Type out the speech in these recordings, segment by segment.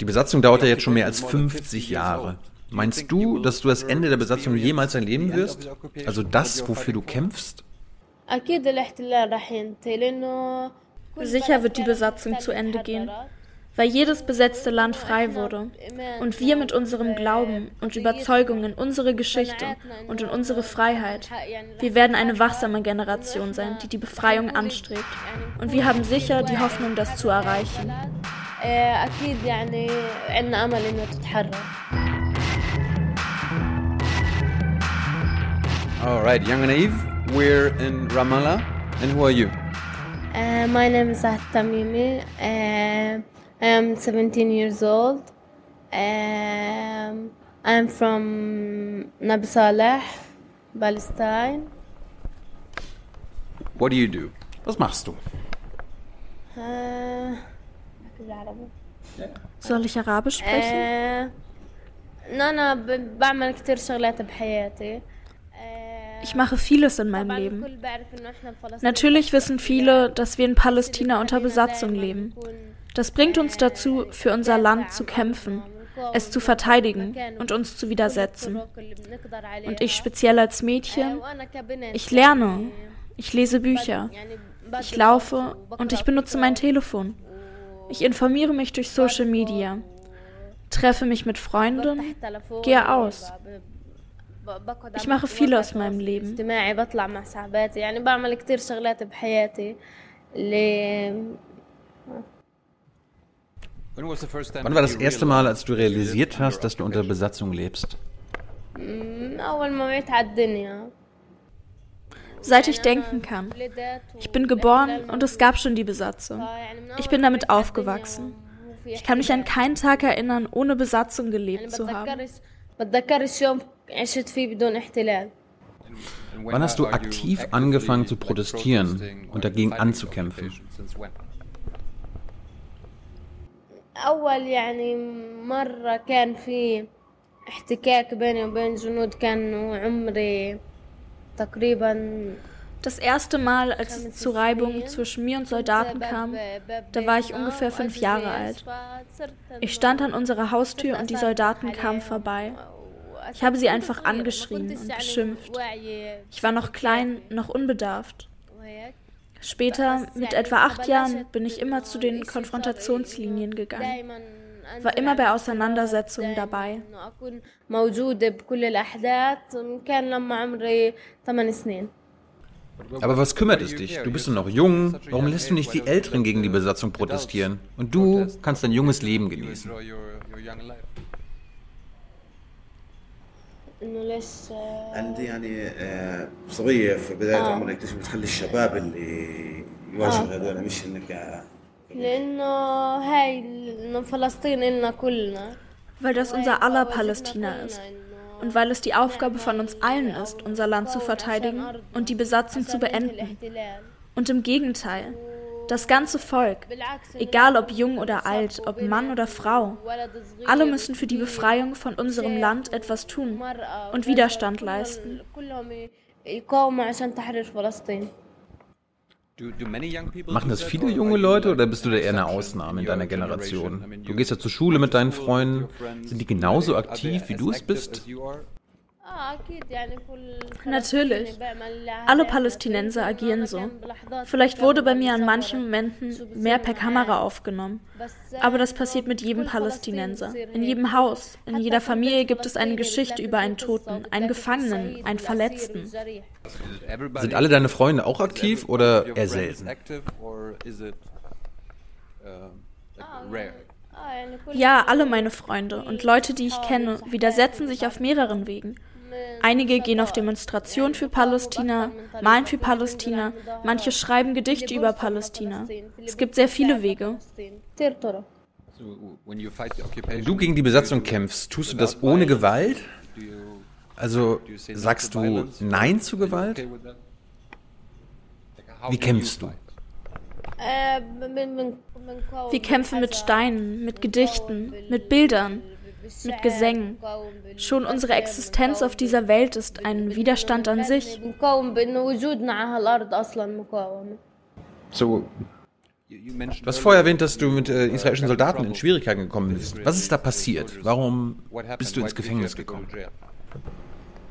Die Besatzung dauerte jetzt schon mehr als 50 Jahre. Meinst du, dass du das Ende der Besatzung jemals erleben wirst? Also das, wofür du kämpfst? Sicher wird die Besatzung zu Ende gehen weil jedes besetzte Land frei wurde und wir mit unserem Glauben und Überzeugung in unsere Geschichte und in unsere Freiheit, wir werden eine wachsame Generation sein, die die Befreiung anstrebt. Und wir haben sicher die Hoffnung, das zu erreichen. All right, Young and Naive, we're in Ramallah. And who are you? Uh, my name is Zahd Tamimi. Uh, I am 17 years old. Um, I'm from Nabi Saleh, Palestine. What do you do? Was machst du? Uh, Soll ich Arabisch sprechen? أنا بعمل كتير شغلات بحياتي. Ich mache vieles in meinem Leben. Natürlich wissen viele, dass wir in Palästina unter Besatzung leben. Das bringt uns dazu, für unser Land zu kämpfen, es zu verteidigen und uns zu widersetzen. Und ich speziell als Mädchen, ich lerne, ich lese Bücher, ich laufe und ich benutze mein Telefon. Ich informiere mich durch Social Media, treffe mich mit Freunden, gehe aus. Ich mache viel aus meinem Leben. Wann war das erste Mal, als du realisiert hast, dass du unter Besatzung lebst? Seit ich denken kann. Ich bin geboren und es gab schon die Besatzung. Ich bin damit aufgewachsen. Ich kann mich an keinen Tag erinnern, ohne Besatzung gelebt zu haben. Wann hast du aktiv angefangen zu protestieren und dagegen anzukämpfen? أول يعني مرة كان في احتكاك بيني وبين جنود كان عمري تقريبا das erste Mal, als es zu Reibungen zwischen mir und Soldaten kam, da war ich ungefähr fünf Jahre alt. Ich stand an unserer Haustür und die Soldaten kamen vorbei. Ich habe sie einfach angeschrien und beschimpft. Ich war noch klein, noch unbedarft. Später, mit etwa acht Jahren, bin ich immer zu den Konfrontationslinien gegangen, war immer bei Auseinandersetzungen dabei. Aber was kümmert es dich? Du bist noch jung. Warum lässt du nicht die Älteren gegen die Besatzung protestieren? Und du kannst dein junges Leben genießen. انه ليش عندي يعني صبيه في بدايه آه. عمرك ليش بتخلي الشباب اللي يواجهوا آه. هذول مش انك لانه هاي انه فلسطين إلنا كلنا weil das unser aller Palästina ist und weil es die Aufgabe von uns allen ist, unser Land zu verteidigen und die Besatzung zu beenden. Und im Gegenteil, das ganze Volk, egal ob jung oder alt, ob Mann oder Frau, alle müssen für die Befreiung von unserem Land etwas tun und Widerstand leisten. Machen das viele junge Leute oder bist du da eher eine Ausnahme in deiner Generation? Du gehst ja zur Schule mit deinen Freunden. Sind die genauso aktiv, wie du es bist? Natürlich. Alle Palästinenser agieren so. Vielleicht wurde bei mir an manchen Momenten mehr per Kamera aufgenommen. Aber das passiert mit jedem Palästinenser. In jedem Haus, in jeder Familie gibt es eine Geschichte über einen Toten, einen Gefangenen, einen Verletzten. Sind alle deine Freunde auch aktiv oder eher selten? Ja, alle meine Freunde und Leute, die ich kenne, widersetzen sich auf mehreren Wegen. Einige gehen auf Demonstrationen für Palästina, malen für Palästina, manche schreiben Gedichte über Palästina. Es gibt sehr viele Wege. Wenn du gegen die Besatzung kämpfst, tust du das ohne Gewalt? Also sagst du Nein zu Gewalt? Wie kämpfst du? Wir kämpfen mit Steinen, mit Gedichten, mit Bildern, mit Gesängen. Schon unsere Existenz auf dieser Welt ist ein Widerstand an sich. Du hast vorher erwähnt, dass du mit äh, israelischen Soldaten in Schwierigkeiten gekommen bist. Was ist da passiert? Warum bist du ins Gefängnis gekommen?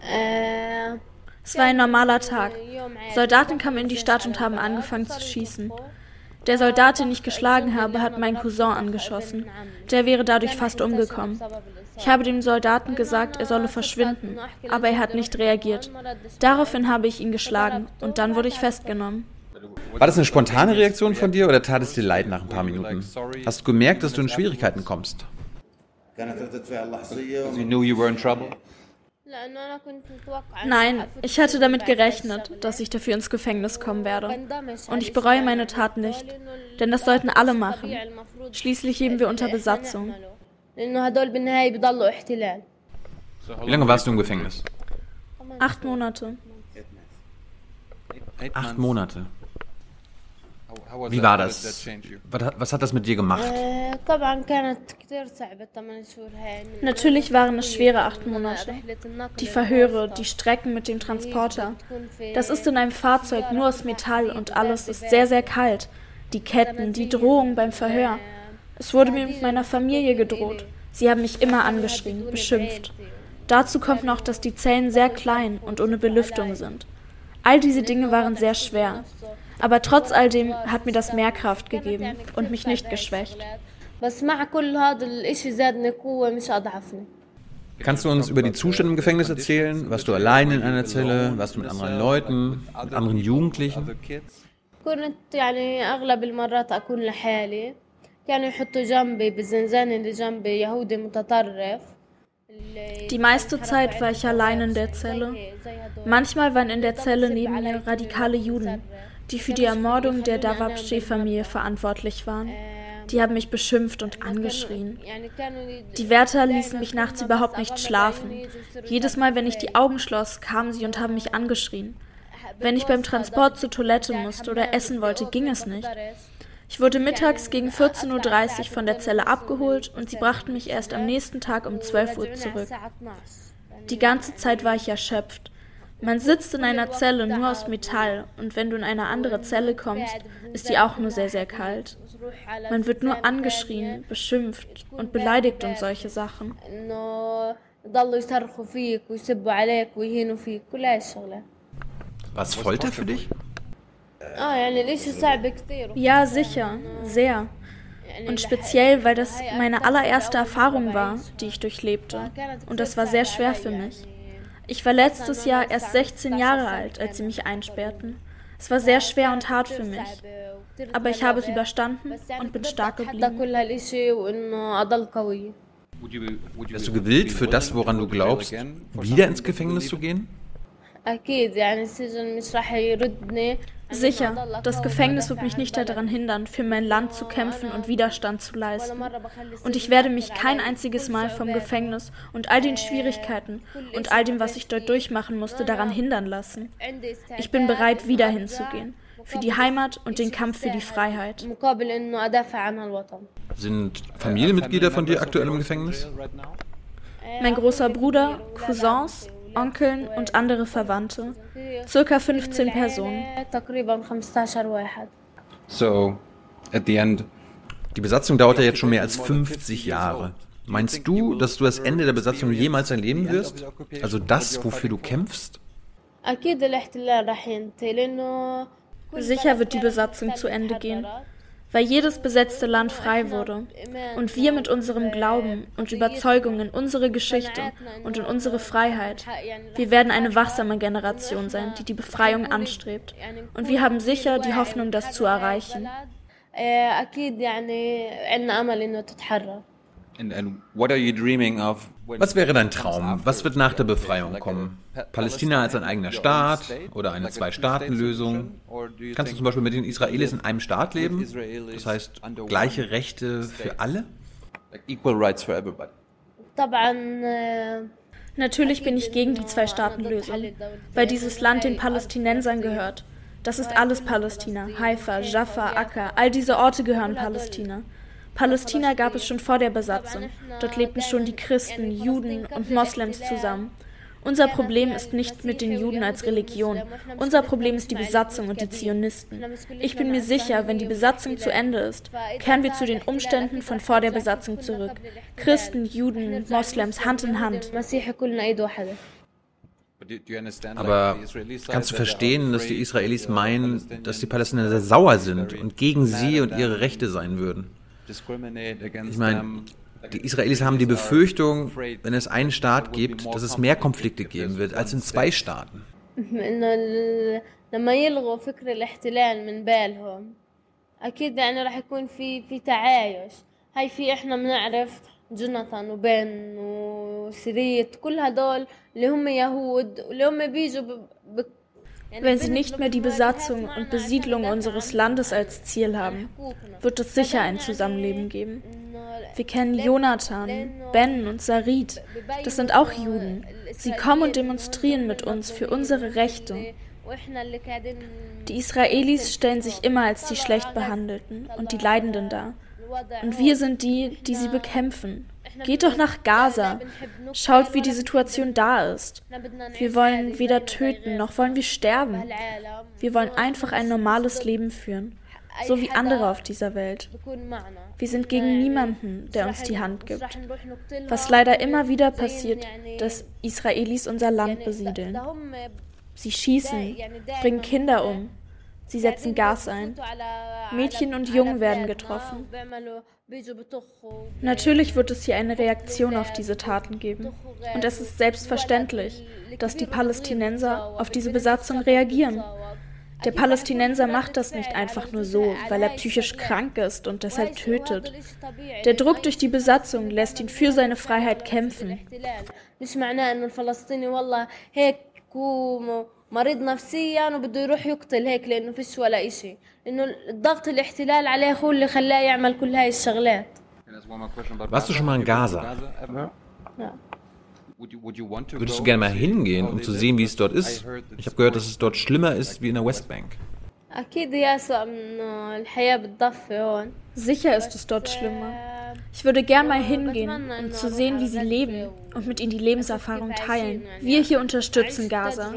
Äh, es war ein normaler Tag. Soldaten kamen in die Stadt und haben angefangen zu schießen. Der Soldat, den ich geschlagen habe, hat meinen Cousin angeschossen. Der wäre dadurch fast umgekommen. Ich habe dem Soldaten gesagt, er solle verschwinden, aber er hat nicht reagiert. Daraufhin habe ich ihn geschlagen und dann wurde ich festgenommen. War das eine spontane Reaktion von dir oder tat es dir leid nach ein paar Minuten? Hast du gemerkt, dass du in Schwierigkeiten kommst? You knew you were in trouble? Nein, ich hatte damit gerechnet, dass ich dafür ins Gefängnis kommen werde. Und ich bereue meine Tat nicht, denn das sollten alle machen. Schließlich leben wir unter Besatzung. Wie lange warst du im Gefängnis? Acht Monate. Acht Monate. Wie war das? Was hat das mit dir gemacht? Natürlich waren es schwere acht Monate. Die Verhöre, die Strecken mit dem Transporter. Das ist in einem Fahrzeug nur aus Metall und alles ist sehr, sehr kalt. Die Ketten, die Drohungen beim Verhör. Es wurde mir mit meiner Familie gedroht. Sie haben mich immer angeschrien, beschimpft. Dazu kommt noch, dass die Zellen sehr klein und ohne Belüftung sind. All diese Dinge waren sehr schwer. Aber trotz all dem hat mir das mehr Kraft gegeben und mich nicht geschwächt. Kannst du uns über die Zustände im Gefängnis erzählen? Warst du allein in einer Zelle? Warst du mit anderen Leuten? Mit anderen Jugendlichen? Die meiste Zeit war ich allein in der Zelle. Manchmal waren in der Zelle neben mir radikale Juden die für die Ermordung der Dawabsche-Familie verantwortlich waren. Die haben mich beschimpft und angeschrien. Die Wärter ließen mich nachts überhaupt nicht schlafen. Jedes Mal, wenn ich die Augen schloss, kamen sie und haben mich angeschrien. Wenn ich beim Transport zur Toilette musste oder essen wollte, ging es nicht. Ich wurde mittags gegen 14.30 Uhr von der Zelle abgeholt und sie brachten mich erst am nächsten Tag um 12 Uhr zurück. Die ganze Zeit war ich erschöpft. Man sitzt in einer Zelle nur aus Metall und wenn du in eine andere Zelle kommst, ist die auch nur sehr, sehr kalt. Man wird nur angeschrien, beschimpft und beleidigt und solche Sachen. Was Folter für dich? Ja, sicher, sehr. Und speziell, weil das meine allererste Erfahrung war, die ich durchlebte. Und das war sehr schwer für mich. Ich war letztes Jahr erst 16 Jahre alt, als sie mich einsperrten. Es war sehr schwer und hart für mich. Aber ich habe es überstanden und bin stark geblieben. Wärst du gewillt, für das, woran du glaubst, wieder ins Gefängnis zu gehen? Sicher, das Gefängnis wird mich nicht daran hindern, für mein Land zu kämpfen und Widerstand zu leisten. Und ich werde mich kein einziges Mal vom Gefängnis und all den Schwierigkeiten und all dem, was ich dort durchmachen musste, daran hindern lassen. Ich bin bereit, wieder hinzugehen. Für die Heimat und den Kampf für die Freiheit. Sind Familienmitglieder von dir aktuell im Gefängnis? Mein großer Bruder, Cousins, Onkeln und andere Verwandte. Circa 15 Personen. So, at the end. Die Besatzung dauert ja jetzt schon mehr als 50 Jahre. Meinst du, dass du das Ende der Besatzung jemals erleben wirst? Also das, wofür du kämpfst? Sicher wird die Besatzung zu Ende gehen weil jedes besetzte Land frei wurde und wir mit unserem Glauben und Überzeugung in unsere Geschichte und in unsere Freiheit, wir werden eine wachsame Generation sein, die die Befreiung anstrebt. Und wir haben sicher die Hoffnung, das zu erreichen. Was wäre dein Traum? Was wird nach der Befreiung kommen? Palästina als ein eigener Staat oder eine Zwei-Staaten-Lösung? Kannst du zum Beispiel mit den Israelis in einem Staat leben? Das heißt, gleiche Rechte für alle? Natürlich bin ich gegen die Zwei-Staaten-Lösung, weil dieses Land den Palästinensern gehört. Das ist alles Palästina. Haifa, Jaffa, Akka, all diese Orte gehören Palästina. Palästina gab es schon vor der Besatzung. Dort lebten schon die Christen, Juden und Moslems zusammen. Unser Problem ist nicht mit den Juden als Religion. Unser Problem ist die Besatzung und die Zionisten. Ich bin mir sicher, wenn die Besatzung zu Ende ist, kehren wir zu den Umständen von vor der Besatzung zurück. Christen, Juden, Moslems, Hand in Hand. Aber kannst du verstehen, dass die Israelis meinen, dass die Palästinenser sauer sind und gegen sie und ihre Rechte sein würden? Ich meine, die Israelis haben die Befürchtung, wenn es einen Staat gibt, dass es mehr Konflikte geben wird als in zwei Staaten. أكيد يعني راح يكون في في تعايش هاي في إحنا بنعرف جوناثان وبن وسريت كل هدول اللي هم يهود واللي هم بيجوا wenn sie nicht mehr die Besatzung und Besiedlung unseres Landes als Ziel haben, wird es sicher ein Zusammenleben geben. Wir kennen Jonathan, Ben und Sarit. Das sind auch Juden. Sie kommen und demonstrieren mit uns für unsere Rechte. Die Israelis stellen sich immer als die schlecht behandelten und die Leidenden dar. Und wir sind die, die sie bekämpfen. Geht doch nach Gaza. Schaut, wie die Situation da ist. Wir wollen weder töten, noch wollen wir sterben. Wir wollen einfach ein normales Leben führen, so wie andere auf dieser Welt. Wir sind gegen niemanden, der uns die Hand gibt. Was leider immer wieder passiert, dass Israelis unser Land besiedeln. Sie schießen, bringen Kinder um, Sie setzen Gas ein. Mädchen und Jungen werden getroffen. Natürlich wird es hier eine Reaktion auf diese Taten geben. Und es ist selbstverständlich, dass die Palästinenser auf diese Besatzung reagieren. Der Palästinenser macht das nicht einfach nur so, weil er psychisch krank ist und deshalb tötet. Der Druck durch die Besatzung lässt ihn für seine Freiheit kämpfen. مريض نفسيا وبده يروح يقتل هيك لأنه فيش ولا اشي لأنه الضغط الاحتلال عليه هو اللي خلاه يعمل كل هاي الشغلات Warst du schon mal in Gaza? Ja. Würdest du gerne mal hingehen, um zu sehen, wie es dort ist? Ich habe gehört, dass es dort schlimmer ist wie in der Westbank. Sicher ist es dort schlimmer. Ich würde gern mal hingehen, um zu sehen, wie sie leben und mit ihnen die Lebenserfahrung teilen. Wir hier unterstützen Gaza,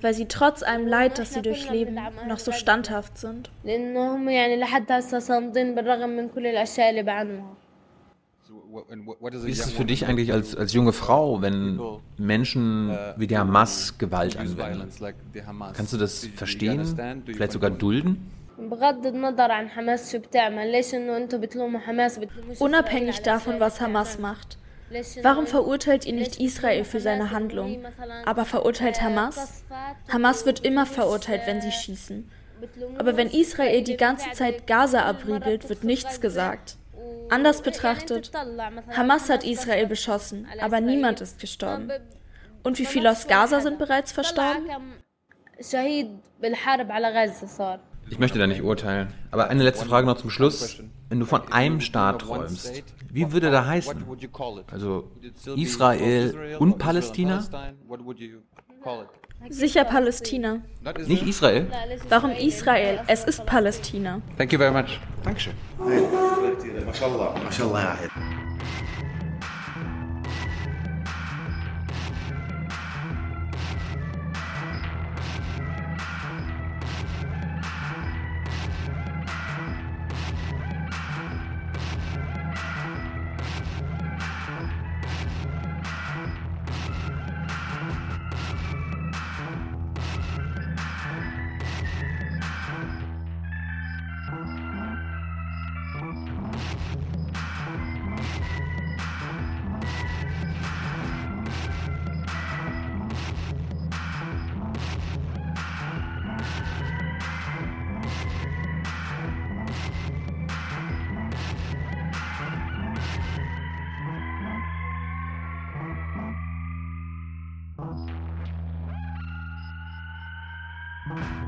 weil sie trotz allem Leid, das sie durchleben, noch so standhaft sind. Wie ist es für dich eigentlich als, als junge Frau, wenn Menschen wie die Hamas Gewalt anwenden? Kannst du das verstehen? Vielleicht sogar dulden? Unabhängig davon, was Hamas macht. Warum verurteilt ihr nicht Israel für seine Handlung, aber verurteilt Hamas? Hamas wird immer verurteilt, wenn sie schießen. Aber wenn Israel die ganze Zeit Gaza abriegelt, wird nichts gesagt. Anders betrachtet, Hamas hat Israel beschossen, aber niemand ist gestorben. Und wie viele aus Gaza sind bereits verstorben? Ich möchte da nicht urteilen. Aber eine letzte Frage noch zum Schluss. Wenn du von einem Staat träumst, wie würde der heißen? Also Israel und Palästina? Sicher Palästina. Nicht Israel? Warum Israel? Es ist Palästina. Thank you very much. Dankeschön. MashaAllah. MashaAllah. Thank you.